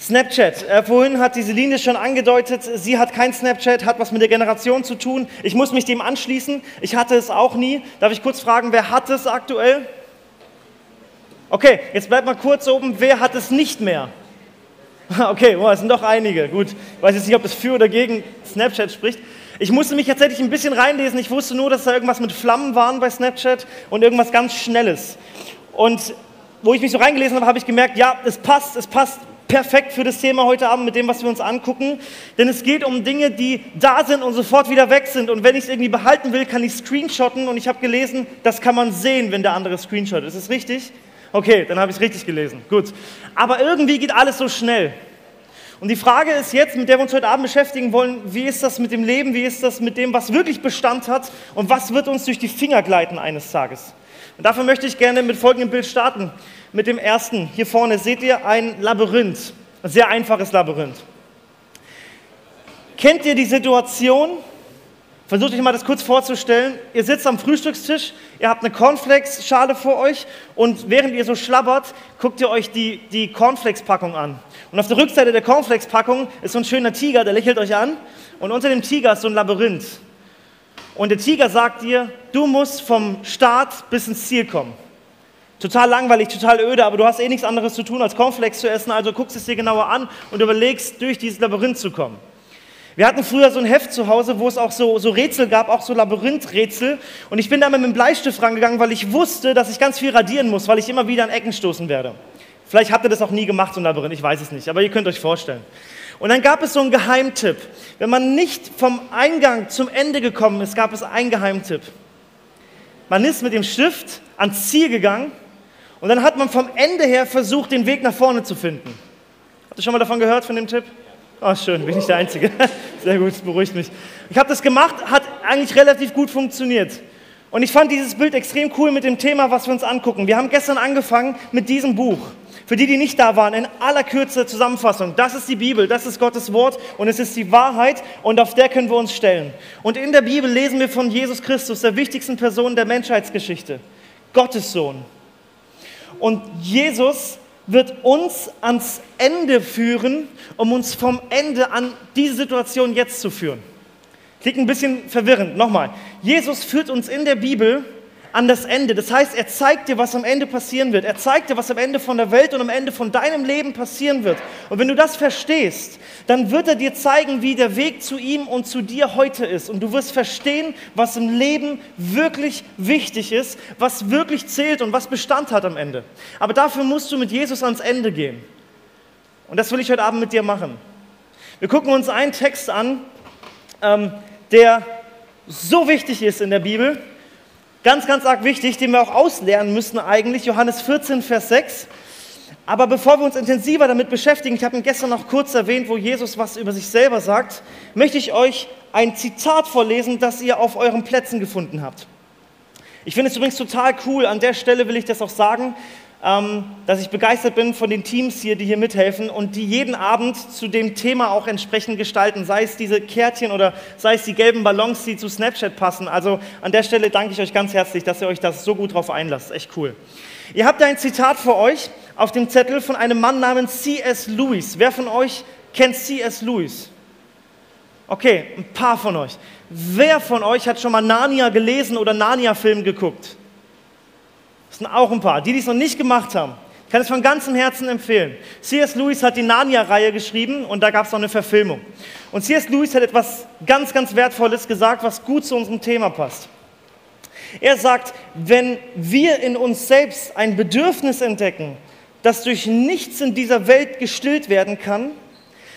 Snapchat. Äh, vorhin hat diese Linie schon angedeutet, sie hat kein Snapchat, hat was mit der Generation zu tun. Ich muss mich dem anschließen. Ich hatte es auch nie. Darf ich kurz fragen, wer hat es aktuell? Okay, jetzt bleibt mal kurz oben. Wer hat es nicht mehr? Okay, es sind doch einige. Gut, ich weiß jetzt nicht, ob das für oder gegen Snapchat spricht. Ich musste mich tatsächlich ein bisschen reinlesen. Ich wusste nur, dass da irgendwas mit Flammen waren bei Snapchat und irgendwas ganz Schnelles. Und wo ich mich so reingelesen habe, habe ich gemerkt, ja, es passt, es passt perfekt für das Thema heute Abend mit dem, was wir uns angucken. Denn es geht um Dinge, die da sind und sofort wieder weg sind. Und wenn ich es irgendwie behalten will, kann ich screenshotten. Und ich habe gelesen, das kann man sehen, wenn der andere screenshot. Ist es richtig? Okay, dann habe ich es richtig gelesen. Gut. Aber irgendwie geht alles so schnell. Und die Frage ist jetzt, mit der wir uns heute Abend beschäftigen wollen, wie ist das mit dem Leben, wie ist das mit dem, was wirklich Bestand hat und was wird uns durch die Finger gleiten eines Tages. Und dafür möchte ich gerne mit folgendem Bild starten. Mit dem ersten. Hier vorne seht ihr ein Labyrinth, ein sehr einfaches Labyrinth. Kennt ihr die Situation, Versucht euch mal das kurz vorzustellen. Ihr sitzt am Frühstückstisch, ihr habt eine Cornflakes-Schale vor euch und während ihr so schlabbert, guckt ihr euch die, die Cornflakes-Packung an. Und auf der Rückseite der Cornflakes-Packung ist so ein schöner Tiger, der lächelt euch an. Und unter dem Tiger ist so ein Labyrinth. Und der Tiger sagt dir, du musst vom Start bis ins Ziel kommen. Total langweilig, total öde, aber du hast eh nichts anderes zu tun, als Cornflakes zu essen, also guckst es dir genauer an und überlegst, durch dieses Labyrinth zu kommen. Wir hatten früher so ein Heft zu Hause, wo es auch so, so Rätsel gab, auch so Labyrinthrätsel. Und ich bin da mit dem Bleistift rangegangen, weil ich wusste, dass ich ganz viel radieren muss, weil ich immer wieder an Ecken stoßen werde. Vielleicht habt ihr das auch nie gemacht, so ein Labyrinth, ich weiß es nicht, aber ihr könnt euch vorstellen. Und dann gab es so einen Geheimtipp. Wenn man nicht vom Eingang zum Ende gekommen ist, gab es einen Geheimtipp. Man ist mit dem Stift ans Ziel gegangen und dann hat man vom Ende her versucht, den Weg nach vorne zu finden. Habt ihr schon mal davon gehört, von dem Tipp? Oh, schön, bin ich der Einzige. Sehr gut, beruhigt mich. Ich habe das gemacht, hat eigentlich relativ gut funktioniert. Und ich fand dieses Bild extrem cool mit dem Thema, was wir uns angucken. Wir haben gestern angefangen mit diesem Buch. Für die, die nicht da waren, in aller Kürze Zusammenfassung. Das ist die Bibel, das ist Gottes Wort und es ist die Wahrheit und auf der können wir uns stellen. Und in der Bibel lesen wir von Jesus Christus, der wichtigsten Person der Menschheitsgeschichte, Gottes Sohn. Und Jesus wird uns ans Ende führen, um uns vom Ende an diese Situation jetzt zu führen. Klingt ein bisschen verwirrend. Nochmal. Jesus führt uns in der Bibel an das Ende. Das heißt, er zeigt dir, was am Ende passieren wird. Er zeigt dir, was am Ende von der Welt und am Ende von deinem Leben passieren wird. Und wenn du das verstehst, dann wird er dir zeigen, wie der Weg zu ihm und zu dir heute ist. Und du wirst verstehen, was im Leben wirklich wichtig ist, was wirklich zählt und was Bestand hat am Ende. Aber dafür musst du mit Jesus ans Ende gehen. Und das will ich heute Abend mit dir machen. Wir gucken uns einen Text an, ähm, der so wichtig ist in der Bibel Ganz, ganz arg wichtig, den wir auch auslernen müssen eigentlich, Johannes 14, Vers 6. Aber bevor wir uns intensiver damit beschäftigen, ich habe ihn gestern noch kurz erwähnt, wo Jesus was über sich selber sagt, möchte ich euch ein Zitat vorlesen, das ihr auf euren Plätzen gefunden habt. Ich finde es übrigens total cool, an der Stelle will ich das auch sagen, dass ich begeistert bin von den Teams hier, die hier mithelfen und die jeden Abend zu dem Thema auch entsprechend gestalten, sei es diese Kärtchen oder sei es die gelben Ballons, die zu Snapchat passen. Also an der Stelle danke ich euch ganz herzlich, dass ihr euch das so gut drauf einlasst. Echt cool. Ihr habt ein Zitat für euch auf dem Zettel von einem Mann namens C.S. Lewis. Wer von euch kennt C.S. Lewis? Okay, ein paar von euch. Wer von euch hat schon mal Narnia gelesen oder Narnia-Film geguckt? Sind auch ein paar. Die, die es noch nicht gemacht haben, kann es von ganzem Herzen empfehlen. C.S. Lewis hat die Narnia-Reihe geschrieben und da gab es noch eine Verfilmung. Und C.S. Lewis hat etwas ganz, ganz Wertvolles gesagt, was gut zu unserem Thema passt. Er sagt, wenn wir in uns selbst ein Bedürfnis entdecken, das durch nichts in dieser Welt gestillt werden kann,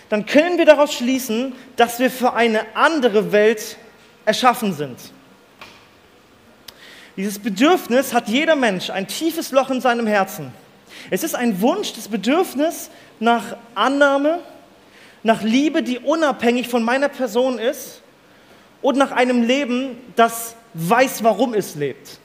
dann können wir daraus schließen, dass wir für eine andere Welt erschaffen sind. Dieses Bedürfnis hat jeder Mensch, ein tiefes Loch in seinem Herzen. Es ist ein Wunsch, das Bedürfnis nach Annahme, nach Liebe, die unabhängig von meiner Person ist und nach einem Leben, das weiß, warum es lebt.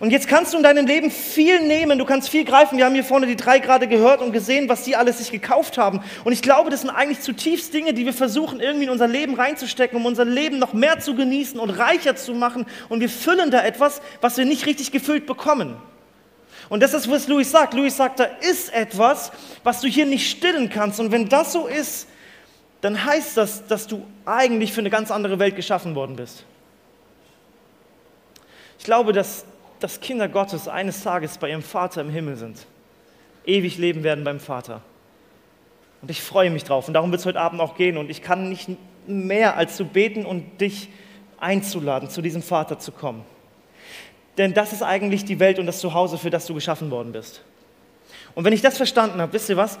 Und jetzt kannst du in deinem Leben viel nehmen, du kannst viel greifen. Wir haben hier vorne die drei gerade gehört und gesehen, was die alles sich gekauft haben. Und ich glaube, das sind eigentlich zutiefst Dinge, die wir versuchen irgendwie in unser Leben reinzustecken, um unser Leben noch mehr zu genießen und reicher zu machen. Und wir füllen da etwas, was wir nicht richtig gefüllt bekommen. Und das ist, was Louis sagt. Louis sagt, da ist etwas, was du hier nicht stillen kannst. Und wenn das so ist, dann heißt das, dass du eigentlich für eine ganz andere Welt geschaffen worden bist. Ich glaube, dass, dass Kinder Gottes eines Tages bei ihrem Vater im Himmel sind, ewig leben werden beim Vater. Und ich freue mich drauf. Und darum wird es heute Abend auch gehen. Und ich kann nicht mehr als zu beten und dich einzuladen, zu diesem Vater zu kommen. Denn das ist eigentlich die Welt und das Zuhause, für das du geschaffen worden bist. Und wenn ich das verstanden habe, wisst ihr was,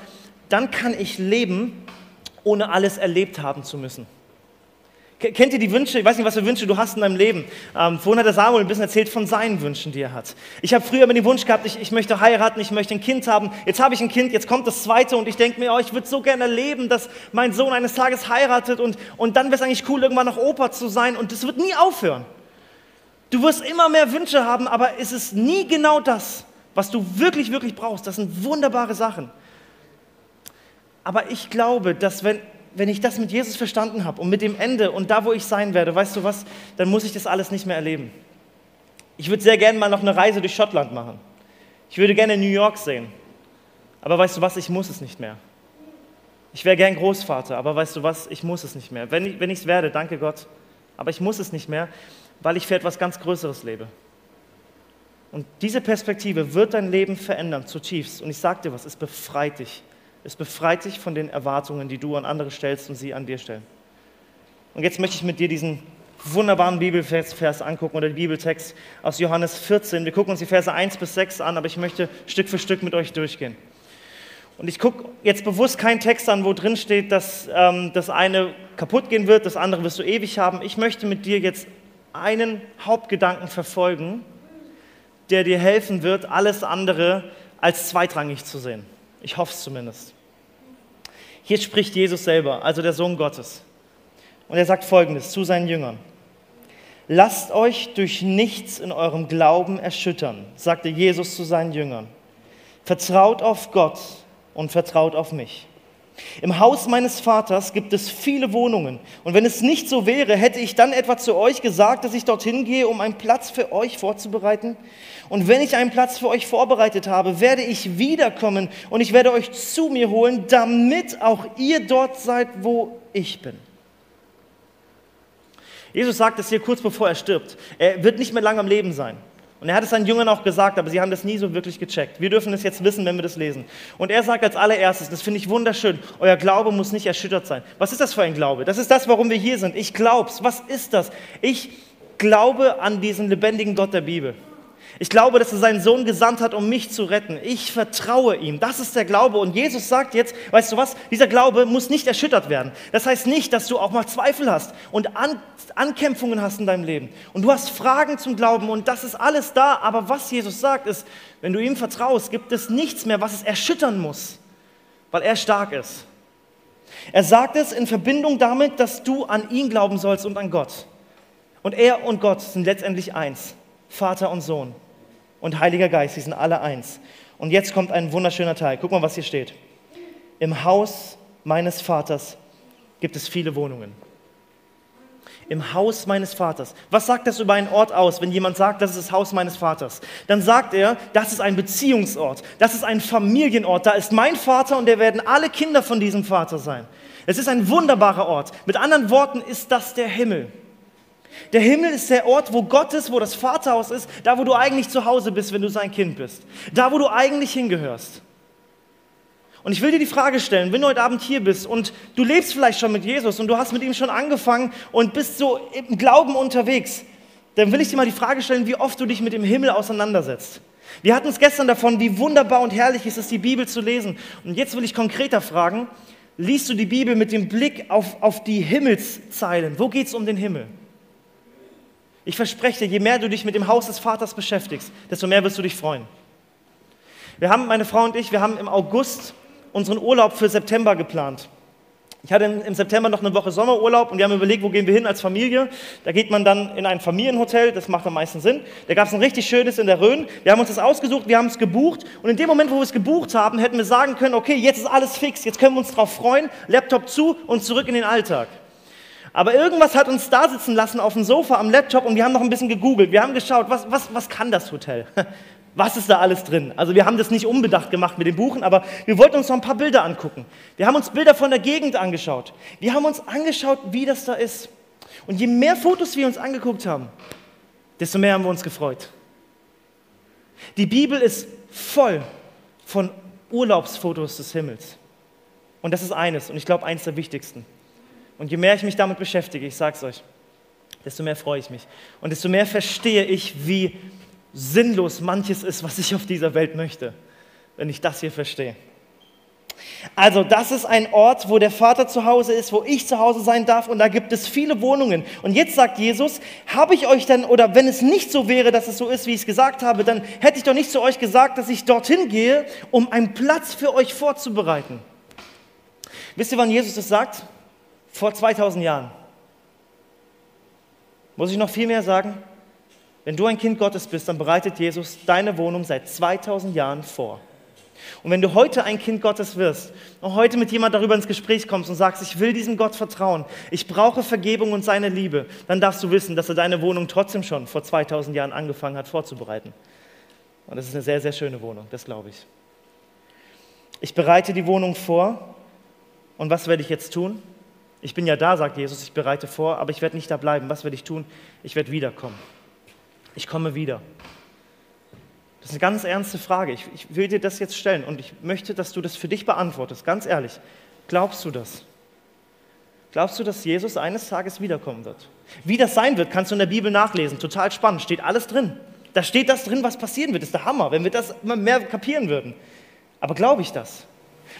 dann kann ich leben, ohne alles erlebt haben zu müssen. Kennt ihr die Wünsche? Ich weiß nicht, was für Wünsche du hast in deinem Leben. Ähm, vorhin hat der Samuel ein bisschen erzählt von seinen Wünschen, die er hat. Ich habe früher immer den Wunsch gehabt, ich, ich, möchte heiraten, ich möchte ein Kind haben. Jetzt habe ich ein Kind, jetzt kommt das zweite und ich denke mir, oh, ich würde so gerne erleben, dass mein Sohn eines Tages heiratet und, und dann wäre es eigentlich cool, irgendwann noch Opa zu sein und das wird nie aufhören. Du wirst immer mehr Wünsche haben, aber es ist nie genau das, was du wirklich, wirklich brauchst. Das sind wunderbare Sachen. Aber ich glaube, dass wenn, wenn ich das mit Jesus verstanden habe und mit dem Ende und da, wo ich sein werde, weißt du was, dann muss ich das alles nicht mehr erleben. Ich würde sehr gerne mal noch eine Reise durch Schottland machen. Ich würde gerne New York sehen. Aber weißt du was, ich muss es nicht mehr. Ich wäre gern Großvater, aber weißt du was, ich muss es nicht mehr. Wenn ich es werde, danke Gott, aber ich muss es nicht mehr, weil ich für etwas ganz Größeres lebe. Und diese Perspektive wird dein Leben verändern, zutiefst. Und ich sage dir was, es befreit dich. Es befreit dich von den Erwartungen, die du an andere stellst und sie an dir stellen. Und jetzt möchte ich mit dir diesen wunderbaren Bibelvers angucken oder den Bibeltext aus Johannes 14. Wir gucken uns die Verse 1 bis 6 an, aber ich möchte Stück für Stück mit euch durchgehen. Und ich gucke jetzt bewusst keinen Text an, wo drin steht, dass ähm, das eine kaputt gehen wird, das andere wirst du ewig haben. Ich möchte mit dir jetzt einen Hauptgedanken verfolgen, der dir helfen wird, alles andere als zweitrangig zu sehen. Ich hoffe es zumindest. Hier spricht Jesus selber, also der Sohn Gottes. Und er sagt folgendes zu seinen Jüngern. Lasst euch durch nichts in eurem Glauben erschüttern, sagte Jesus zu seinen Jüngern. Vertraut auf Gott und vertraut auf mich. Im Haus meines Vaters gibt es viele Wohnungen. Und wenn es nicht so wäre, hätte ich dann etwa zu euch gesagt, dass ich dorthin gehe, um einen Platz für euch vorzubereiten? Und wenn ich einen Platz für euch vorbereitet habe, werde ich wiederkommen und ich werde euch zu mir holen, damit auch ihr dort seid, wo ich bin. Jesus sagt es hier kurz bevor er stirbt. Er wird nicht mehr lange am Leben sein. Und er hat es seinen Jüngern auch gesagt, aber sie haben das nie so wirklich gecheckt. Wir dürfen es jetzt wissen, wenn wir das lesen. Und er sagt als allererstes, das finde ich wunderschön, euer Glaube muss nicht erschüttert sein. Was ist das für ein Glaube? Das ist das, warum wir hier sind. Ich glaub's. Was ist das? Ich glaube an diesen lebendigen Gott der Bibel. Ich glaube, dass er seinen Sohn gesandt hat, um mich zu retten. Ich vertraue ihm. Das ist der Glaube. Und Jesus sagt jetzt, weißt du was, dieser Glaube muss nicht erschüttert werden. Das heißt nicht, dass du auch mal Zweifel hast und An Ankämpfungen hast in deinem Leben. Und du hast Fragen zum Glauben und das ist alles da. Aber was Jesus sagt ist, wenn du ihm vertraust, gibt es nichts mehr, was es erschüttern muss, weil er stark ist. Er sagt es in Verbindung damit, dass du an ihn glauben sollst und an Gott. Und er und Gott sind letztendlich eins, Vater und Sohn und Heiliger Geist, sie sind alle eins. Und jetzt kommt ein wunderschöner Teil. Guck mal, was hier steht. Im Haus meines Vaters gibt es viele Wohnungen. Im Haus meines Vaters. Was sagt das über einen Ort aus, wenn jemand sagt, das ist das Haus meines Vaters? Dann sagt er, das ist ein Beziehungsort, das ist ein Familienort. Da ist mein Vater und da werden alle Kinder von diesem Vater sein. Es ist ein wunderbarer Ort. Mit anderen Worten ist das der Himmel. Der Himmel ist der Ort, wo Gott ist, wo das Vaterhaus ist, da wo du eigentlich zu Hause bist, wenn du sein Kind bist. Da wo du eigentlich hingehörst. Und ich will dir die Frage stellen, wenn du heute Abend hier bist und du lebst vielleicht schon mit Jesus und du hast mit ihm schon angefangen und bist so im Glauben unterwegs, dann will ich dir mal die Frage stellen, wie oft du dich mit dem Himmel auseinandersetzt. Wir hatten es gestern davon, wie wunderbar und herrlich ist es, die Bibel zu lesen. Und jetzt will ich konkreter fragen, liest du die Bibel mit dem Blick auf, auf die Himmelszeilen? Wo geht es um den Himmel? Ich verspreche dir, je mehr du dich mit dem Haus des Vaters beschäftigst, desto mehr wirst du dich freuen. Wir haben, meine Frau und ich, wir haben im August unseren Urlaub für September geplant. Ich hatte im September noch eine Woche Sommerurlaub und wir haben überlegt, wo gehen wir hin als Familie. Da geht man dann in ein Familienhotel, das macht am meisten Sinn. Da gab es ein richtig schönes in der Rhön. Wir haben uns das ausgesucht, wir haben es gebucht und in dem Moment, wo wir es gebucht haben, hätten wir sagen können, okay, jetzt ist alles fix, jetzt können wir uns darauf freuen, Laptop zu und zurück in den Alltag. Aber irgendwas hat uns da sitzen lassen auf dem Sofa am Laptop und wir haben noch ein bisschen gegoogelt. Wir haben geschaut, was, was, was kann das Hotel? Was ist da alles drin? Also wir haben das nicht unbedacht gemacht mit den Buchen, aber wir wollten uns noch ein paar Bilder angucken. Wir haben uns Bilder von der Gegend angeschaut. Wir haben uns angeschaut, wie das da ist. Und je mehr Fotos wir uns angeguckt haben, desto mehr haben wir uns gefreut. Die Bibel ist voll von Urlaubsfotos des Himmels. Und das ist eines, und ich glaube eines der wichtigsten. Und je mehr ich mich damit beschäftige, ich sage es euch, desto mehr freue ich mich. Und desto mehr verstehe ich, wie sinnlos manches ist, was ich auf dieser Welt möchte, wenn ich das hier verstehe. Also das ist ein Ort, wo der Vater zu Hause ist, wo ich zu Hause sein darf und da gibt es viele Wohnungen. Und jetzt sagt Jesus, habe ich euch dann, oder wenn es nicht so wäre, dass es so ist, wie ich es gesagt habe, dann hätte ich doch nicht zu euch gesagt, dass ich dorthin gehe, um einen Platz für euch vorzubereiten. Wisst ihr, wann Jesus das sagt? Vor 2000 Jahren. Muss ich noch viel mehr sagen? Wenn du ein Kind Gottes bist, dann bereitet Jesus deine Wohnung seit 2000 Jahren vor. Und wenn du heute ein Kind Gottes wirst und heute mit jemand darüber ins Gespräch kommst und sagst, ich will diesem Gott vertrauen, ich brauche Vergebung und seine Liebe, dann darfst du wissen, dass er deine Wohnung trotzdem schon vor 2000 Jahren angefangen hat vorzubereiten. Und das ist eine sehr, sehr schöne Wohnung, das glaube ich. Ich bereite die Wohnung vor und was werde ich jetzt tun? Ich bin ja da, sagt Jesus, ich bereite vor, aber ich werde nicht da bleiben. Was werde ich tun? Ich werde wiederkommen. Ich komme wieder. Das ist eine ganz ernste Frage. Ich, ich, will dir das jetzt stellen und ich möchte, dass du das für dich beantwortest. Ganz ehrlich. Glaubst du das? Glaubst du, dass Jesus eines Tages wiederkommen wird? Wie das sein wird, kannst du in der Bibel nachlesen. Total spannend. Steht alles drin. Da steht das drin, was passieren wird. Das ist der Hammer, wenn wir das immer mehr kapieren würden. Aber glaube ich das?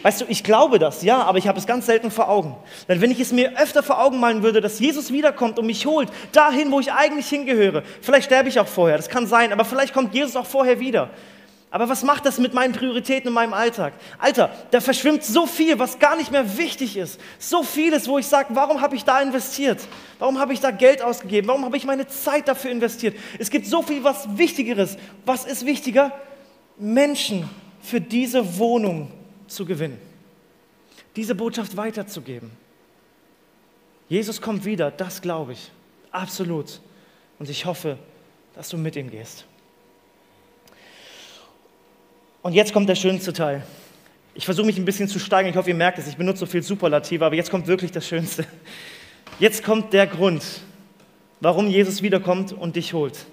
Weißt du, ich glaube das, ja, aber ich habe es ganz selten vor Augen. Denn wenn ich es mir öfter vor Augen malen würde, dass Jesus wiederkommt und mich holt, dahin, wo ich eigentlich hingehöre, vielleicht sterbe ich auch vorher, das kann sein, aber vielleicht kommt Jesus auch vorher wieder. Aber was macht das mit meinen Prioritäten in meinem Alltag? Alter, da verschwimmt so viel, was gar nicht mehr wichtig ist. So vieles, wo ich sage, warum habe ich da investiert? Warum habe ich da Geld ausgegeben? Warum habe ich meine Zeit dafür investiert? Es gibt so viel, was Wichtigeres. Was ist wichtiger? Menschen für diese Wohnung zu gewinnen, diese Botschaft weiterzugeben. Jesus kommt wieder, das glaube ich, absolut. Und ich hoffe, dass du mit ihm gehst. Und jetzt kommt der schönste Teil. Ich versuche mich ein bisschen zu steigern, ich hoffe, ihr merkt es, ich benutze so viel Superlative, aber jetzt kommt wirklich das Schönste. Jetzt kommt der Grund, warum Jesus wiederkommt und dich holt.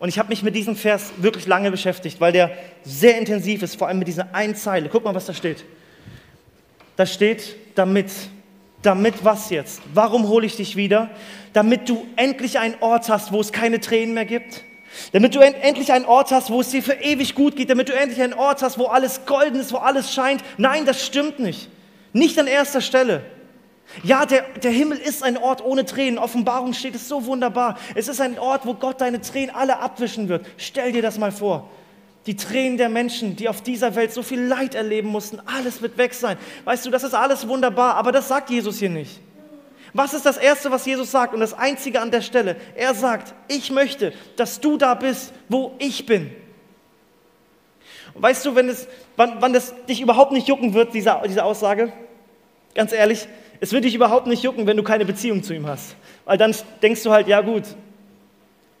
Und ich habe mich mit diesem Vers wirklich lange beschäftigt, weil der sehr intensiv ist, vor allem mit dieser einen Zeile. Guck mal, was da steht. Da steht, damit. Damit was jetzt? Warum hole ich dich wieder? Damit du endlich einen Ort hast, wo es keine Tränen mehr gibt. Damit du endlich einen Ort hast, wo es dir für ewig gut geht. Damit du endlich einen Ort hast, wo alles golden ist, wo alles scheint. Nein, das stimmt nicht. Nicht an erster Stelle. Ja, der, der Himmel ist ein Ort ohne Tränen. Offenbarung steht es so wunderbar. Es ist ein Ort, wo Gott deine Tränen alle abwischen wird. Stell dir das mal vor. Die Tränen der Menschen, die auf dieser Welt so viel Leid erleben mussten, alles wird weg sein. Weißt du, das ist alles wunderbar, aber das sagt Jesus hier nicht. Was ist das Erste, was Jesus sagt und das Einzige an der Stelle? Er sagt, ich möchte, dass du da bist, wo ich bin. Und weißt du, wenn es, wann, wann das dich überhaupt nicht jucken wird, diese, diese Aussage? Ganz ehrlich, es wird dich überhaupt nicht jucken, wenn du keine Beziehung zu ihm hast. Weil dann denkst du halt, ja gut,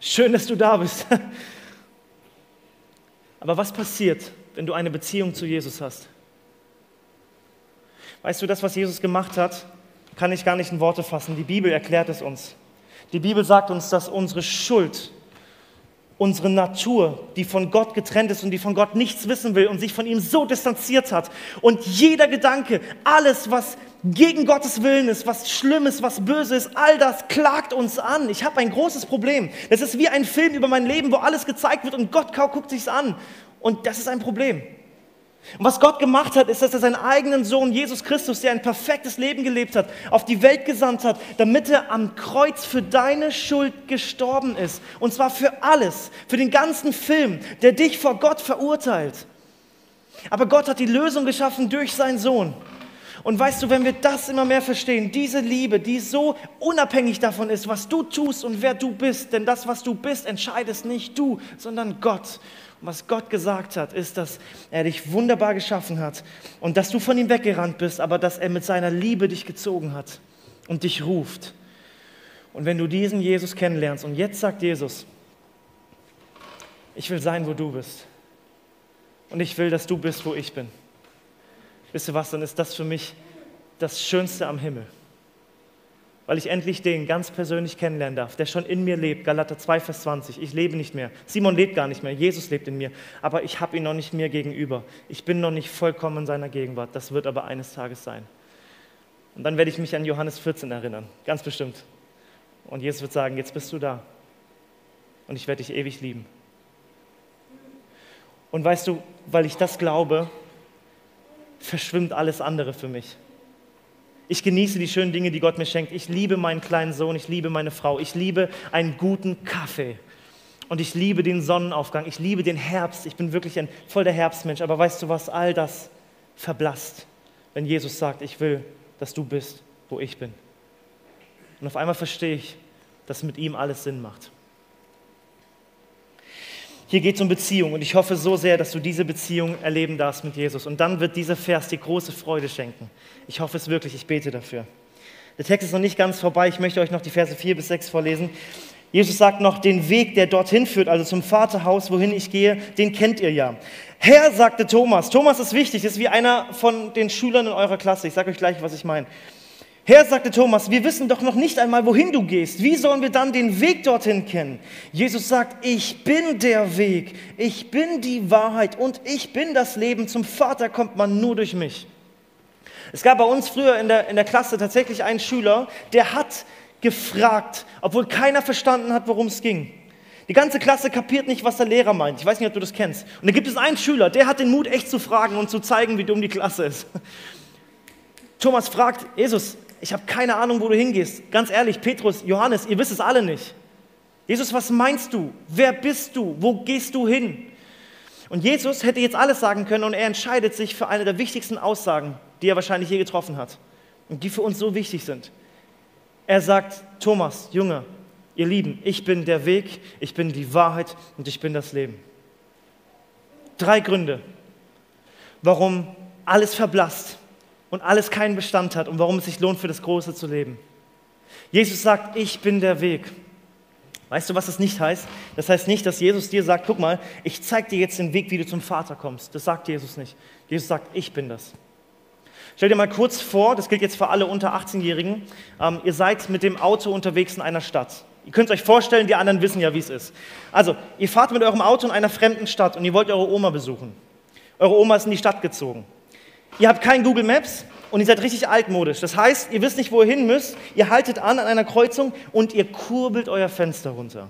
schön, dass du da bist. Aber was passiert, wenn du eine Beziehung zu Jesus hast? Weißt du, das, was Jesus gemacht hat, kann ich gar nicht in Worte fassen. Die Bibel erklärt es uns. Die Bibel sagt uns, dass unsere Schuld, unsere Natur, die von Gott getrennt ist und die von Gott nichts wissen will und sich von ihm so distanziert hat und jeder Gedanke, alles, was gegen Gottes Willen ist, was Schlimmes, was Böses, all das klagt uns an. Ich habe ein großes Problem. Es ist wie ein Film über mein Leben, wo alles gezeigt wird und Gott guckt sich's an. Und das ist ein Problem. Und was Gott gemacht hat, ist, dass er seinen eigenen Sohn Jesus Christus, der ein perfektes Leben gelebt hat, auf die Welt gesandt hat, damit er am Kreuz für deine Schuld gestorben ist. Und zwar für alles, für den ganzen Film, der dich vor Gott verurteilt. Aber Gott hat die Lösung geschaffen durch seinen Sohn. Und weißt du, wenn wir das immer mehr verstehen, diese Liebe, die so unabhängig davon ist, was du tust und wer du bist, denn das, was du bist, entscheidest nicht du, sondern Gott. Was Gott gesagt hat, ist, dass er dich wunderbar geschaffen hat und dass du von ihm weggerannt bist, aber dass er mit seiner Liebe dich gezogen hat und dich ruft. Und wenn du diesen Jesus kennenlernst, und jetzt sagt Jesus, ich will sein, wo du bist. Und ich will, dass du bist, wo ich bin. Wisst ihr was, dann ist das für mich das Schönste am Himmel. Weil ich endlich den ganz persönlich kennenlernen darf, der schon in mir lebt. Galater 2, Vers 20. Ich lebe nicht mehr. Simon lebt gar nicht mehr. Jesus lebt in mir. Aber ich habe ihn noch nicht mir gegenüber. Ich bin noch nicht vollkommen in seiner Gegenwart. Das wird aber eines Tages sein. Und dann werde ich mich an Johannes 14 erinnern. Ganz bestimmt. Und Jesus wird sagen, jetzt bist du da. Und ich werde dich ewig lieben. Und weißt du, weil ich das glaube, verschwimmt alles andere für mich. Ich genieße die schönen Dinge, die Gott mir schenkt. Ich liebe meinen kleinen Sohn, ich liebe meine Frau, ich liebe einen guten Kaffee. Und ich liebe den Sonnenaufgang, ich liebe den Herbst. Ich bin wirklich ein voll der Herbstmensch. Aber weißt du was, all das verblasst, wenn Jesus sagt, ich will, dass du bist, wo ich bin. Und auf einmal verstehe ich, dass mit ihm alles Sinn macht. Hier geht es um Beziehung und ich hoffe so sehr, dass du diese Beziehung erleben darfst mit Jesus. Und dann wird dieser Vers dir große Freude schenken. Ich hoffe es wirklich, ich bete dafür. Der Text ist noch nicht ganz vorbei, ich möchte euch noch die Verse 4 bis 6 vorlesen. Jesus sagt noch, den Weg, der dorthin führt, also zum Vaterhaus, wohin ich gehe, den kennt ihr ja. Herr, sagte Thomas, Thomas ist wichtig, ist wie einer von den Schülern in eurer Klasse. Ich sage euch gleich, was ich meine. Herr, sagte Thomas, wir wissen doch noch nicht einmal, wohin du gehst. Wie sollen wir dann den Weg dorthin kennen? Jesus sagt, ich bin der Weg, ich bin die Wahrheit und ich bin das Leben. Zum Vater kommt man nur durch mich. Es gab bei uns früher in der, in der Klasse tatsächlich einen Schüler, der hat gefragt, obwohl keiner verstanden hat, worum es ging. Die ganze Klasse kapiert nicht, was der Lehrer meint. Ich weiß nicht, ob du das kennst. Und da gibt es einen Schüler, der hat den Mut, echt zu fragen und zu zeigen, wie dumm die Klasse ist. Thomas fragt, Jesus, ich habe keine Ahnung, wo du hingehst. Ganz ehrlich, Petrus, Johannes, ihr wisst es alle nicht. Jesus, was meinst du? Wer bist du? Wo gehst du hin? Und Jesus hätte jetzt alles sagen können und er entscheidet sich für eine der wichtigsten Aussagen, die er wahrscheinlich je getroffen hat und die für uns so wichtig sind. Er sagt, Thomas, Junge, ihr Lieben, ich bin der Weg, ich bin die Wahrheit und ich bin das Leben. Drei Gründe, warum alles verblasst, und alles keinen Bestand hat und warum es sich lohnt, für das Große zu leben. Jesus sagt, ich bin der Weg. Weißt du, was das nicht heißt? Das heißt nicht, dass Jesus dir sagt, guck mal, ich zeige dir jetzt den Weg, wie du zum Vater kommst. Das sagt Jesus nicht. Jesus sagt, ich bin das. Stell dir mal kurz vor, das gilt jetzt für alle unter 18-Jährigen, ähm, ihr seid mit dem Auto unterwegs in einer Stadt. Ihr könnt es euch vorstellen, die anderen wissen ja, wie es ist. Also, ihr fahrt mit eurem Auto in einer fremden Stadt und ihr wollt eure Oma besuchen. Eure Oma ist in die Stadt gezogen. Ihr habt kein Google Maps und ihr seid richtig altmodisch. Das heißt, ihr wisst nicht, wo ihr hin müsst. Ihr haltet an an einer Kreuzung und ihr kurbelt euer Fenster runter.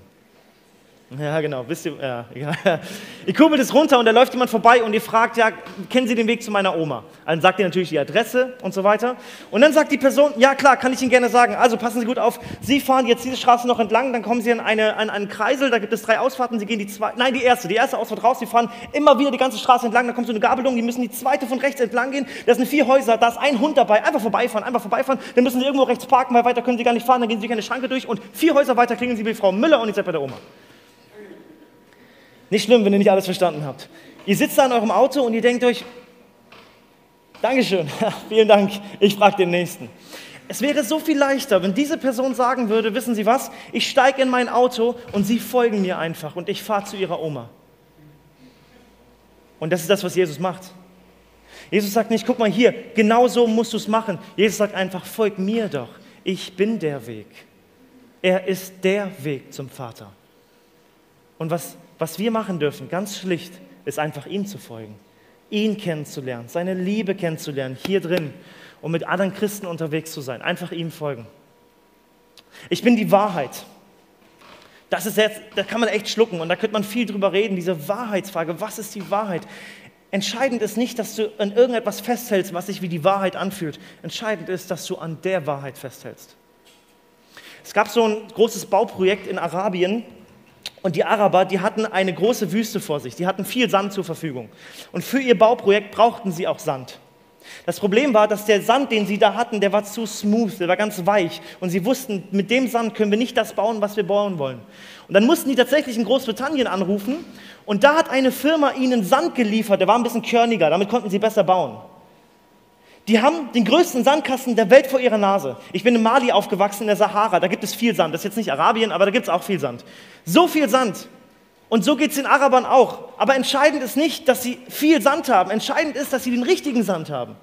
Ja, genau, wisst ihr, ja, ja. Ihr kurbelt es runter und da läuft jemand vorbei und ihr fragt, ja, kennen Sie den Weg zu meiner Oma? Dann sagt ihr natürlich die Adresse und so weiter. Und dann sagt die Person, ja klar, kann ich Ihnen gerne sagen. Also passen Sie gut auf, Sie fahren jetzt diese Straße noch entlang, dann kommen Sie an, eine, an einen Kreisel, da gibt es drei Ausfahrten, Sie gehen die zweite, nein, die erste, die erste Ausfahrt raus, Sie fahren immer wieder die ganze Straße entlang, da kommt so eine Gabelung, die müssen die zweite von rechts entlang gehen, da sind vier Häuser, da ist ein Hund dabei, einfach vorbeifahren, einfach vorbeifahren, dann müssen Sie irgendwo rechts parken, weil weiter können Sie gar nicht fahren, dann gehen Sie durch eine Schranke durch und vier Häuser weiter klingen Sie bei Frau Müller und ihr seid bei der Oma. Nicht schlimm, wenn ihr nicht alles verstanden habt. Ihr sitzt da in eurem Auto und ihr denkt euch, Dankeschön, vielen Dank, ich frage den Nächsten. Es wäre so viel leichter, wenn diese Person sagen würde, wissen Sie was, ich steige in mein Auto und Sie folgen mir einfach und ich fahre zu Ihrer Oma. Und das ist das, was Jesus macht. Jesus sagt nicht, guck mal hier, genau so musst du es machen. Jesus sagt einfach, folg mir doch. Ich bin der Weg. Er ist der Weg zum Vater. Und was was wir machen dürfen, ganz schlicht, ist einfach ihm zu folgen, ihn kennenzulernen, seine Liebe kennenzulernen, hier drin und mit anderen Christen unterwegs zu sein. Einfach ihm folgen. Ich bin die Wahrheit. Das ist jetzt, da kann man echt schlucken und da könnte man viel drüber reden, diese Wahrheitsfrage. Was ist die Wahrheit? Entscheidend ist nicht, dass du an irgendetwas festhältst, was sich wie die Wahrheit anfühlt. Entscheidend ist, dass du an der Wahrheit festhältst. Es gab so ein großes Bauprojekt in Arabien, und die Araber, die hatten eine große Wüste vor sich, die hatten viel Sand zur Verfügung. Und für ihr Bauprojekt brauchten sie auch Sand. Das Problem war, dass der Sand, den sie da hatten, der war zu smooth, der war ganz weich. Und sie wussten, mit dem Sand können wir nicht das bauen, was wir bauen wollen. Und dann mussten die tatsächlich in Großbritannien anrufen. Und da hat eine Firma ihnen Sand geliefert, der war ein bisschen körniger, damit konnten sie besser bauen. Die haben den größten Sandkasten der Welt vor ihrer Nase. Ich bin in Mali aufgewachsen, in der Sahara. Da gibt es viel Sand. Das ist jetzt nicht Arabien, aber da gibt es auch viel Sand. So viel Sand. Und so geht es den Arabern auch. Aber entscheidend ist nicht, dass sie viel Sand haben. Entscheidend ist, dass sie den richtigen Sand haben.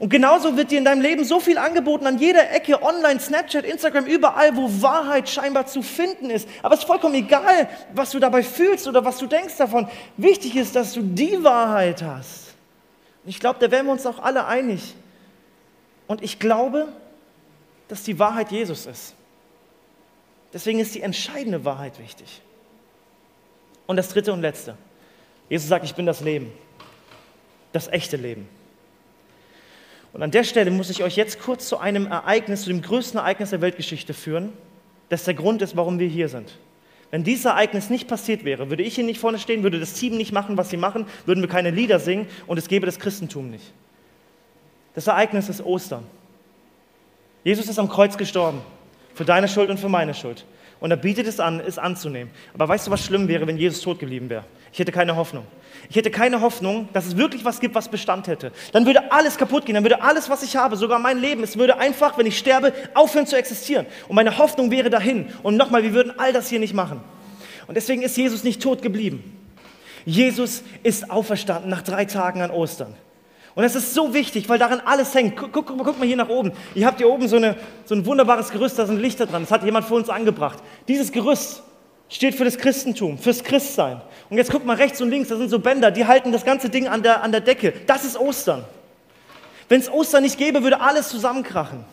Und genauso wird dir in deinem Leben so viel angeboten an jeder Ecke, online, Snapchat, Instagram, überall, wo Wahrheit scheinbar zu finden ist. Aber es ist vollkommen egal, was du dabei fühlst oder was du denkst davon. Wichtig ist, dass du die Wahrheit hast. Ich glaube, da wären wir uns auch alle einig. Und ich glaube, dass die Wahrheit Jesus ist. Deswegen ist die entscheidende Wahrheit wichtig. Und das dritte und letzte. Jesus sagt, ich bin das Leben. Das echte Leben. Und an der Stelle muss ich euch jetzt kurz zu einem Ereignis, zu dem größten Ereignis der Weltgeschichte führen, das der Grund ist, warum wir hier sind. Wenn dieses Ereignis nicht passiert wäre, würde ich hier nicht vorne stehen, würde das Team nicht machen, was sie machen, würden wir keine Lieder singen und es gäbe das Christentum nicht. Das Ereignis ist Ostern. Jesus ist am Kreuz gestorben. Für deine Schuld und für meine Schuld. Und er bietet es an, es anzunehmen. Aber weißt du, was schlimm wäre, wenn Jesus tot geblieben wäre? Ich hätte keine Hoffnung. Ich hätte keine Hoffnung, dass es wirklich was gibt, was Bestand hätte. Dann würde alles kaputt gehen, dann würde alles, was ich habe, sogar mein Leben, es würde einfach, wenn ich sterbe, aufhören zu existieren. Und meine Hoffnung wäre dahin. Und nochmal, wir würden all das hier nicht machen. Und deswegen ist Jesus nicht tot geblieben. Jesus ist auferstanden nach drei Tagen an Ostern. Und das ist so wichtig, weil daran alles hängt. Guck, guck, guck, mal hier nach oben. Ihr habt hier oben so, eine, so ein wunderbares Gerüst, da sind Lichter dran. Das hat jemand für uns angebracht. Dieses Gerüst steht für das Christentum, fürs Christsein. Und jetzt guck mal rechts und links, da sind so Bänder, die halten das ganze Ding an der, an der Decke. Das ist Ostern. Wenn es Ostern nicht gäbe, würde alles zusammenkrachen.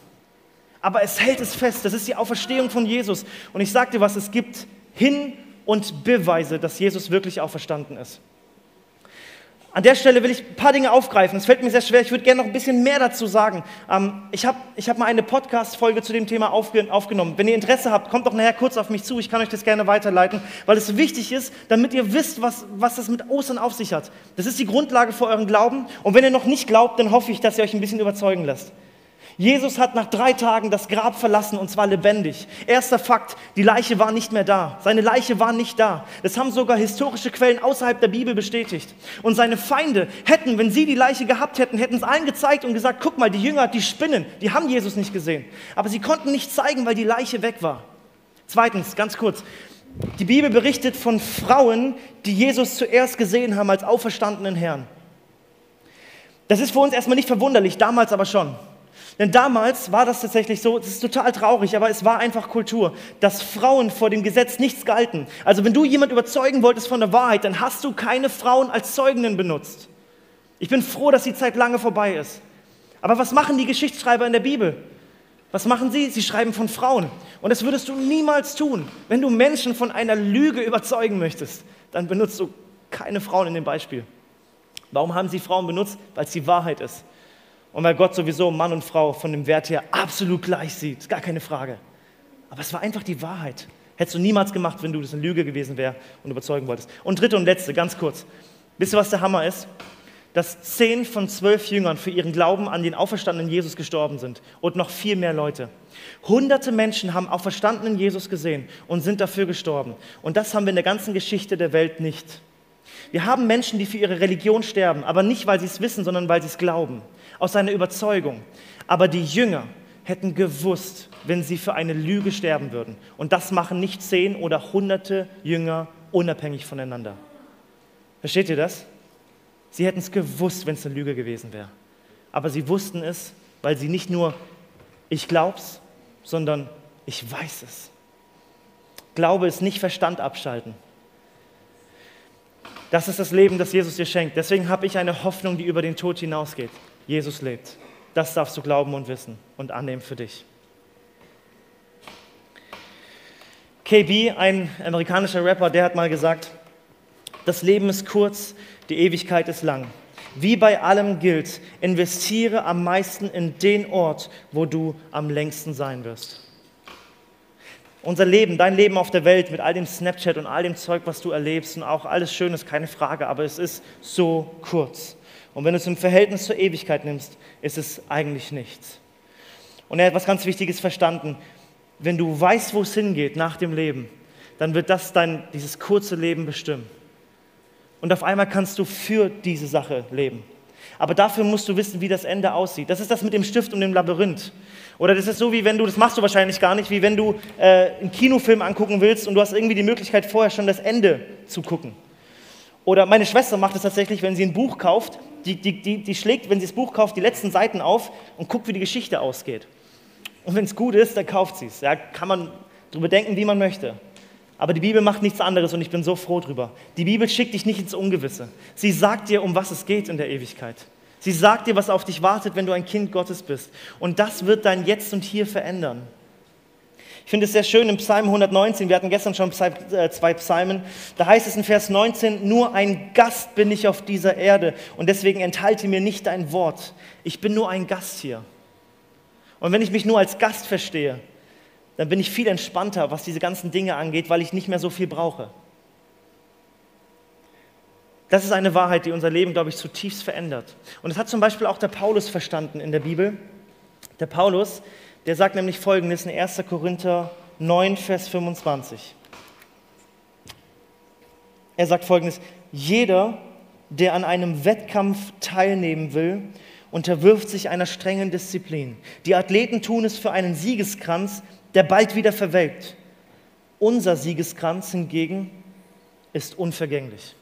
Aber es hält es fest. Das ist die Auferstehung von Jesus. Und ich sage dir was, es gibt Hin- und Beweise, dass Jesus wirklich auferstanden ist. An der Stelle will ich ein paar Dinge aufgreifen. Es fällt mir sehr schwer. Ich würde gerne noch ein bisschen mehr dazu sagen. Ähm, ich habe ich hab mal eine Podcast-Folge zu dem Thema aufge aufgenommen. Wenn ihr Interesse habt, kommt doch nachher kurz auf mich zu. Ich kann euch das gerne weiterleiten, weil es wichtig ist, damit ihr wisst, was, was das mit Ostern auf sich hat. Das ist die Grundlage für euren Glauben. Und wenn ihr noch nicht glaubt, dann hoffe ich, dass ihr euch ein bisschen überzeugen lasst. Jesus hat nach drei Tagen das Grab verlassen und zwar lebendig. Erster Fakt, die Leiche war nicht mehr da. Seine Leiche war nicht da. Das haben sogar historische Quellen außerhalb der Bibel bestätigt. Und seine Feinde hätten, wenn sie die Leiche gehabt hätten, hätten es allen gezeigt und gesagt, guck mal, die Jünger, die spinnen, die haben Jesus nicht gesehen. Aber sie konnten nicht zeigen, weil die Leiche weg war. Zweitens, ganz kurz, die Bibel berichtet von Frauen, die Jesus zuerst gesehen haben als auferstandenen Herrn. Das ist für uns erstmal nicht verwunderlich, damals aber schon. Denn damals war das tatsächlich so, das ist total traurig, aber es war einfach Kultur, dass Frauen vor dem Gesetz nichts galten. Also wenn du jemand überzeugen wolltest von der Wahrheit, dann hast du keine Frauen als Zeuginnen benutzt. Ich bin froh, dass die Zeit lange vorbei ist. Aber was machen die Geschichtsschreiber in der Bibel? Was machen sie? Sie schreiben von Frauen. Und das würdest du niemals tun. Wenn du Menschen von einer Lüge überzeugen möchtest, dann benutzt du keine Frauen in dem Beispiel. Warum haben sie Frauen benutzt? Weil es die Wahrheit ist. Und weil Gott sowieso Mann und Frau von dem Wert her absolut gleich sieht, gar keine Frage. Aber es war einfach die Wahrheit. Hättest du niemals gemacht, wenn du das eine Lüge gewesen wäre und überzeugen wolltest. Und dritte und letzte, ganz kurz. Wisst ihr, was der Hammer ist? Dass zehn von zwölf Jüngern für ihren Glauben an den auferstandenen Jesus gestorben sind und noch viel mehr Leute. Hunderte Menschen haben auferstandenen Jesus gesehen und sind dafür gestorben. Und das haben wir in der ganzen Geschichte der Welt nicht. Wir haben Menschen, die für ihre Religion sterben, aber nicht, weil sie es wissen, sondern weil sie es glauben aus seiner Überzeugung. Aber die Jünger hätten gewusst, wenn sie für eine Lüge sterben würden. Und das machen nicht zehn oder hunderte Jünger unabhängig voneinander. Versteht ihr das? Sie hätten es gewusst, wenn es eine Lüge gewesen wäre. Aber sie wussten es, weil sie nicht nur ich glaub's, sondern ich weiß es. Glaube ist nicht Verstand abschalten. Das ist das Leben, das Jesus dir schenkt. Deswegen habe ich eine Hoffnung, die über den Tod hinausgeht. Jesus lebt. Das darfst du glauben und wissen und annehmen für dich. KB, ein amerikanischer Rapper, der hat mal gesagt, das Leben ist kurz, die Ewigkeit ist lang. Wie bei allem gilt, investiere am meisten in den Ort, wo du am längsten sein wirst. Unser Leben, dein Leben auf der Welt mit all dem Snapchat und all dem Zeug, was du erlebst und auch alles Schönes, keine Frage, aber es ist so kurz. Und wenn du es im Verhältnis zur Ewigkeit nimmst, ist es eigentlich nichts. Und er hat was ganz Wichtiges verstanden. Wenn du weißt, wo es hingeht nach dem Leben, dann wird das dein, dieses kurze Leben bestimmen. Und auf einmal kannst du für diese Sache leben. Aber dafür musst du wissen, wie das Ende aussieht. Das ist das mit dem Stift und dem Labyrinth. Oder das ist so, wie wenn du, das machst du wahrscheinlich gar nicht, wie wenn du äh, einen Kinofilm angucken willst und du hast irgendwie die Möglichkeit, vorher schon das Ende zu gucken. Oder meine Schwester macht es tatsächlich, wenn sie ein Buch kauft, die, die, die, die schlägt, wenn sie das Buch kauft, die letzten Seiten auf und guckt, wie die Geschichte ausgeht. Und wenn es gut ist, dann kauft sie es. Ja, kann man darüber denken, wie man möchte. Aber die Bibel macht nichts anderes und ich bin so froh drüber. Die Bibel schickt dich nicht ins Ungewisse. Sie sagt dir, um was es geht in der Ewigkeit. Sie sagt dir, was auf dich wartet, wenn du ein Kind Gottes bist. Und das wird dein Jetzt und Hier verändern. Ich finde es sehr schön im Psalm 119, wir hatten gestern schon äh, zwei Psalmen, da heißt es in Vers 19, nur ein Gast bin ich auf dieser Erde und deswegen enthalte mir nicht dein Wort. Ich bin nur ein Gast hier. Und wenn ich mich nur als Gast verstehe, dann bin ich viel entspannter, was diese ganzen Dinge angeht, weil ich nicht mehr so viel brauche. Das ist eine Wahrheit, die unser Leben, glaube ich, zutiefst verändert. Und das hat zum Beispiel auch der Paulus verstanden in der Bibel. Der Paulus, der sagt nämlich Folgendes in 1. Korinther 9, Vers 25. Er sagt Folgendes, jeder, der an einem Wettkampf teilnehmen will, unterwirft sich einer strengen Disziplin. Die Athleten tun es für einen Siegeskranz, der bald wieder verwelkt. Unser Siegeskranz hingegen ist unvergänglich.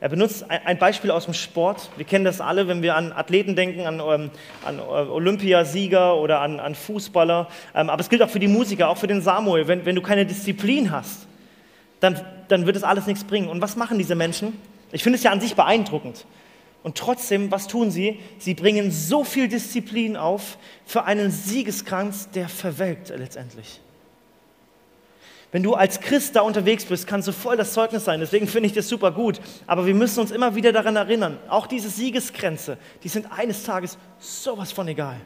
Er benutzt ein Beispiel aus dem Sport. Wir kennen das alle, wenn wir an Athleten denken, an, ähm, an äh, Olympiasieger oder an, an Fußballer. Ähm, aber es gilt auch für die Musiker, auch für den Samuel. Wenn, wenn du keine Disziplin hast, dann, dann wird es alles nichts bringen. Und was machen diese Menschen? Ich finde es ja an sich beeindruckend. Und trotzdem, was tun sie? Sie bringen so viel Disziplin auf für einen Siegeskranz, der verwelkt letztendlich. Wenn du als Christ da unterwegs bist, kannst du voll das Zeugnis sein. Deswegen finde ich das super gut. Aber wir müssen uns immer wieder daran erinnern, auch diese Siegeskränze, die sind eines Tages sowas von egal.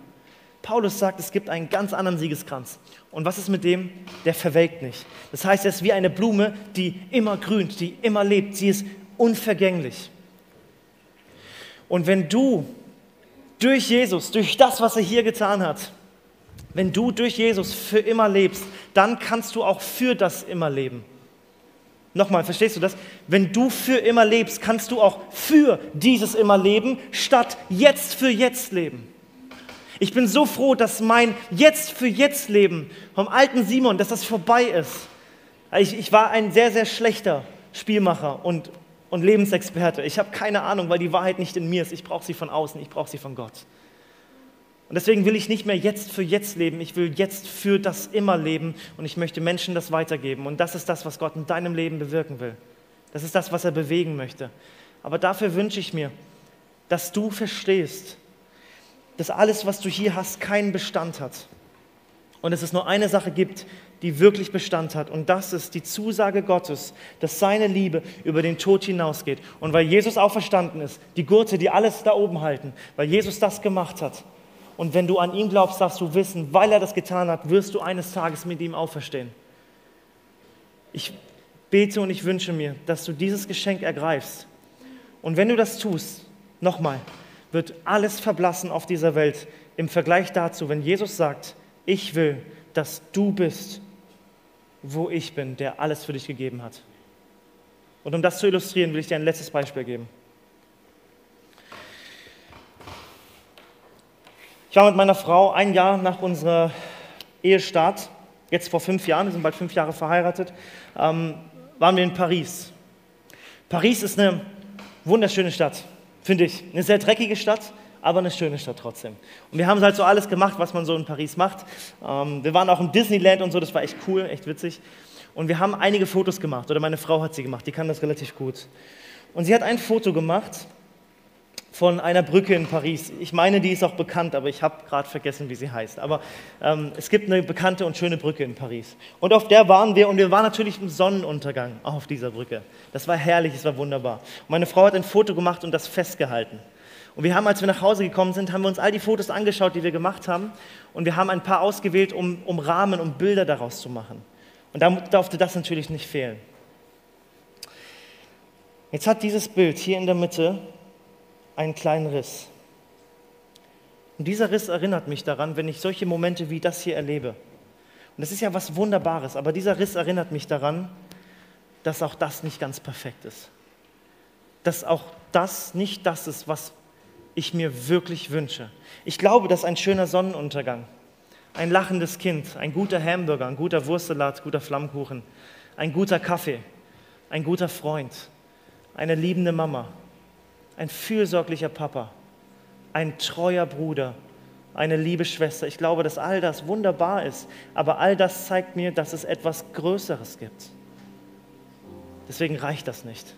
Paulus sagt, es gibt einen ganz anderen Siegeskranz. Und was ist mit dem? Der verwelkt nicht. Das heißt, er ist wie eine Blume, die immer grünt, die immer lebt. Sie ist unvergänglich. Und wenn du durch Jesus, durch das, was er hier getan hat, wenn du durch Jesus für immer lebst, dann kannst du auch für das immer leben. Nochmal, verstehst du das? Wenn du für immer lebst, kannst du auch für dieses immer leben, statt jetzt für jetzt leben. Ich bin so froh, dass mein jetzt für jetzt Leben vom alten Simon, dass das vorbei ist. Ich, ich war ein sehr, sehr schlechter Spielmacher und und Lebensexperte. Ich habe keine Ahnung, weil die Wahrheit nicht in mir ist. Ich brauche sie von außen, ich brauche sie von Gott. Und deswegen will ich nicht mehr jetzt für jetzt leben, ich will jetzt für das immer leben und ich möchte Menschen das weitergeben. Und das ist das, was Gott in deinem Leben bewirken will. Das ist das, was er bewegen möchte. Aber dafür wünsche ich mir, dass du verstehst, dass alles, was du hier hast, keinen Bestand hat. Und dass es nur eine Sache gibt, die wirklich Bestand hat. Und das ist die Zusage Gottes, dass seine Liebe über den Tod hinausgeht. Und weil Jesus auferstanden ist, die Gurte, die alles da oben halten, weil Jesus das gemacht hat. Und wenn du an ihn glaubst, darfst du wissen, weil er das getan hat, wirst du eines Tages mit ihm auferstehen. Ich bete und ich wünsche mir, dass du dieses Geschenk ergreifst. Und wenn du das tust, nochmal, wird alles verblassen auf dieser Welt im Vergleich dazu, wenn Jesus sagt, ich will, dass du bist, wo ich bin, der alles für dich gegeben hat. Und um das zu illustrieren, will ich dir ein letztes Beispiel geben. Ich war mit meiner Frau ein Jahr nach unserer Ehestart, jetzt vor fünf Jahren, wir sind bald fünf Jahre verheiratet, ähm, waren wir in Paris. Paris ist eine wunderschöne Stadt, finde ich. Eine sehr dreckige Stadt, aber eine schöne Stadt trotzdem. Und wir haben halt so alles gemacht, was man so in Paris macht. Ähm, wir waren auch im Disneyland und so, das war echt cool, echt witzig. Und wir haben einige Fotos gemacht, oder meine Frau hat sie gemacht, die kann das relativ gut. Und sie hat ein Foto gemacht von einer Brücke in Paris. Ich meine, die ist auch bekannt, aber ich habe gerade vergessen, wie sie heißt. Aber ähm, es gibt eine bekannte und schöne Brücke in Paris. Und auf der waren wir und wir waren natürlich im Sonnenuntergang auf dieser Brücke. Das war herrlich, es war wunderbar. Und meine Frau hat ein Foto gemacht und das festgehalten. Und wir haben, als wir nach Hause gekommen sind, haben wir uns all die Fotos angeschaut, die wir gemacht haben. Und wir haben ein paar ausgewählt, um, um Rahmen, um Bilder daraus zu machen. Und da durfte das natürlich nicht fehlen. Jetzt hat dieses Bild hier in der Mitte einen kleinen Riss. Und dieser Riss erinnert mich daran, wenn ich solche Momente wie das hier erlebe. Und das ist ja was Wunderbares, aber dieser Riss erinnert mich daran, dass auch das nicht ganz perfekt ist. dass auch das nicht das ist, was ich mir wirklich wünsche. Ich glaube, dass ein schöner Sonnenuntergang, ein lachendes Kind, ein guter Hamburger, ein guter Wurstsalat, guter Flammkuchen, ein guter Kaffee, ein guter Freund, eine liebende Mama, ein fürsorglicher Papa, ein treuer Bruder, eine liebe Schwester. Ich glaube, dass all das wunderbar ist, aber all das zeigt mir, dass es etwas Größeres gibt. Deswegen reicht das nicht.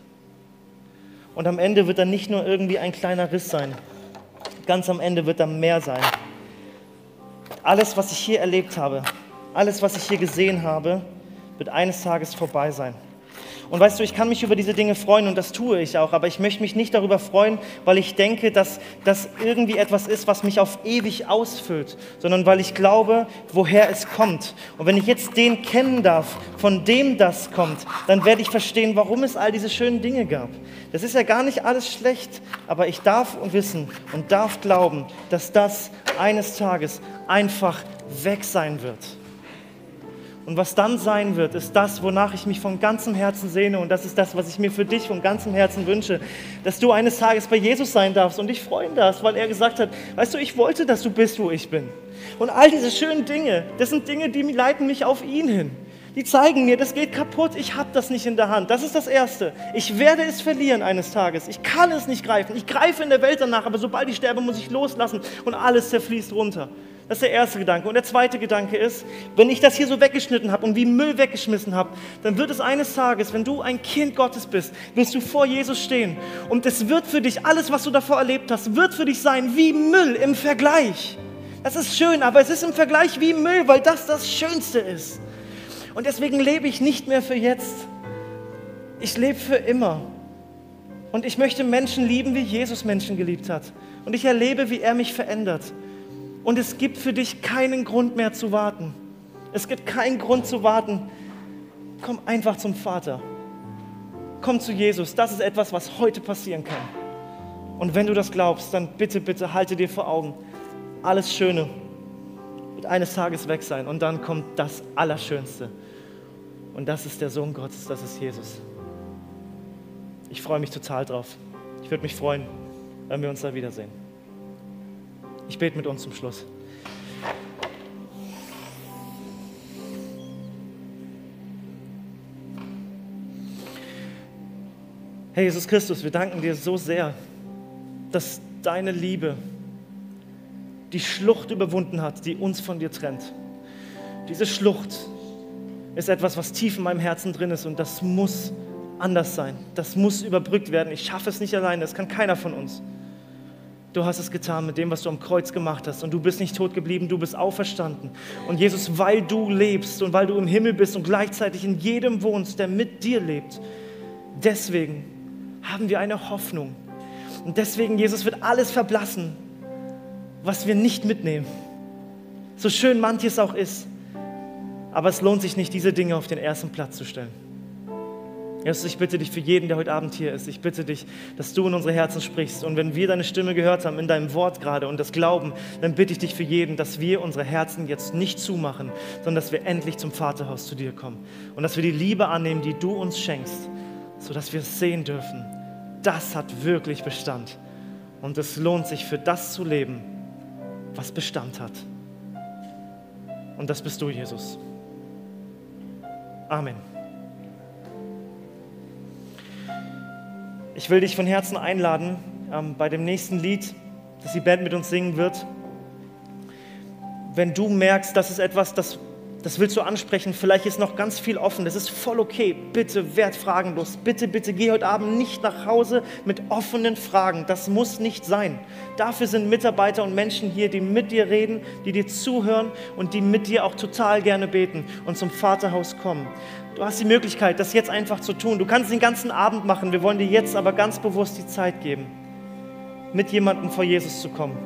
Und am Ende wird dann nicht nur irgendwie ein kleiner Riss sein, ganz am Ende wird dann mehr sein. Alles, was ich hier erlebt habe, alles, was ich hier gesehen habe, wird eines Tages vorbei sein. Und weißt du, ich kann mich über diese Dinge freuen und das tue ich auch, aber ich möchte mich nicht darüber freuen, weil ich denke, dass das irgendwie etwas ist, was mich auf ewig ausfüllt, sondern weil ich glaube, woher es kommt. Und wenn ich jetzt den kennen darf, von dem das kommt, dann werde ich verstehen, warum es all diese schönen Dinge gab. Das ist ja gar nicht alles schlecht, aber ich darf wissen und darf glauben, dass das eines Tages einfach weg sein wird. Und was dann sein wird, ist das, wonach ich mich von ganzem Herzen sehne. Und das ist das, was ich mir für dich von ganzem Herzen wünsche. Dass du eines Tages bei Jesus sein darfst und dich freuen darfst, weil er gesagt hat, weißt du, ich wollte, dass du bist, wo ich bin. Und all diese schönen Dinge, das sind Dinge, die leiten mich auf ihn hin. Die zeigen mir, das geht kaputt, ich habe das nicht in der Hand. Das ist das Erste. Ich werde es verlieren eines Tages. Ich kann es nicht greifen. Ich greife in der Welt danach, aber sobald ich sterbe, muss ich loslassen und alles zerfließt runter. Das ist der erste Gedanke. Und der zweite Gedanke ist, wenn ich das hier so weggeschnitten habe und wie Müll weggeschmissen habe, dann wird es eines Tages, wenn du ein Kind Gottes bist, wirst du vor Jesus stehen. Und es wird für dich, alles, was du davor erlebt hast, wird für dich sein wie Müll im Vergleich. Das ist schön, aber es ist im Vergleich wie Müll, weil das das Schönste ist. Und deswegen lebe ich nicht mehr für jetzt. Ich lebe für immer. Und ich möchte Menschen lieben, wie Jesus Menschen geliebt hat. Und ich erlebe, wie er mich verändert. Und es gibt für dich keinen Grund mehr zu warten. Es gibt keinen Grund zu warten. Komm einfach zum Vater. Komm zu Jesus. Das ist etwas, was heute passieren kann. Und wenn du das glaubst, dann bitte, bitte halte dir vor Augen, alles Schöne wird eines Tages weg sein. Und dann kommt das Allerschönste. Und das ist der Sohn Gottes, das ist Jesus. Ich freue mich total drauf. Ich würde mich freuen, wenn wir uns da wiedersehen. Ich bete mit uns zum Schluss. Herr Jesus Christus, wir danken dir so sehr, dass deine Liebe die Schlucht überwunden hat, die uns von dir trennt. Diese Schlucht ist etwas, was tief in meinem Herzen drin ist und das muss anders sein. Das muss überbrückt werden. Ich schaffe es nicht alleine, das kann keiner von uns. Du hast es getan mit dem, was du am Kreuz gemacht hast. Und du bist nicht tot geblieben, du bist auferstanden. Und Jesus, weil du lebst und weil du im Himmel bist und gleichzeitig in jedem wohnst, der mit dir lebt, deswegen haben wir eine Hoffnung. Und deswegen, Jesus, wird alles verblassen, was wir nicht mitnehmen. So schön manches auch ist. Aber es lohnt sich nicht, diese Dinge auf den ersten Platz zu stellen. Jesus, ich bitte dich für jeden, der heute Abend hier ist, ich bitte dich, dass du in unsere Herzen sprichst. Und wenn wir deine Stimme gehört haben in deinem Wort gerade und das Glauben, dann bitte ich dich für jeden, dass wir unsere Herzen jetzt nicht zumachen, sondern dass wir endlich zum Vaterhaus zu dir kommen. Und dass wir die Liebe annehmen, die du uns schenkst, sodass wir es sehen dürfen. Das hat wirklich Bestand. Und es lohnt sich, für das zu leben, was Bestand hat. Und das bist du, Jesus. Amen. Ich will dich von Herzen einladen, ähm, bei dem nächsten Lied, das die Band mit uns singen wird. Wenn du merkst, das ist etwas, das, das willst du ansprechen, vielleicht ist noch ganz viel offen, das ist voll okay. Bitte werd fragenlos. Bitte, bitte geh heute Abend nicht nach Hause mit offenen Fragen. Das muss nicht sein. Dafür sind Mitarbeiter und Menschen hier, die mit dir reden, die dir zuhören und die mit dir auch total gerne beten und zum Vaterhaus kommen. Du hast die Möglichkeit, das jetzt einfach zu tun. Du kannst den ganzen Abend machen. Wir wollen dir jetzt aber ganz bewusst die Zeit geben, mit jemandem vor Jesus zu kommen.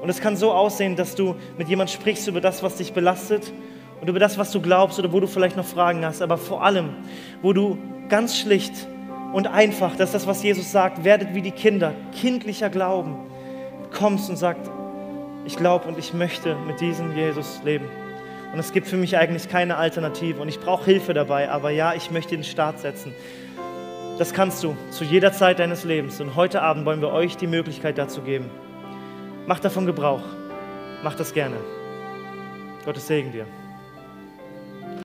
Und es kann so aussehen, dass du mit jemandem sprichst über das, was dich belastet und über das, was du glaubst oder wo du vielleicht noch Fragen hast. Aber vor allem, wo du ganz schlicht und einfach, das ist das, was Jesus sagt, werdet wie die Kinder, kindlicher Glauben, kommst und sagst, ich glaube und ich möchte mit diesem Jesus leben. Und es gibt für mich eigentlich keine Alternative und ich brauche Hilfe dabei, aber ja, ich möchte den Start setzen. Das kannst du zu jeder Zeit deines Lebens. Und heute Abend wollen wir euch die Möglichkeit dazu geben. Macht davon Gebrauch. Macht das gerne. Gottes Segen dir.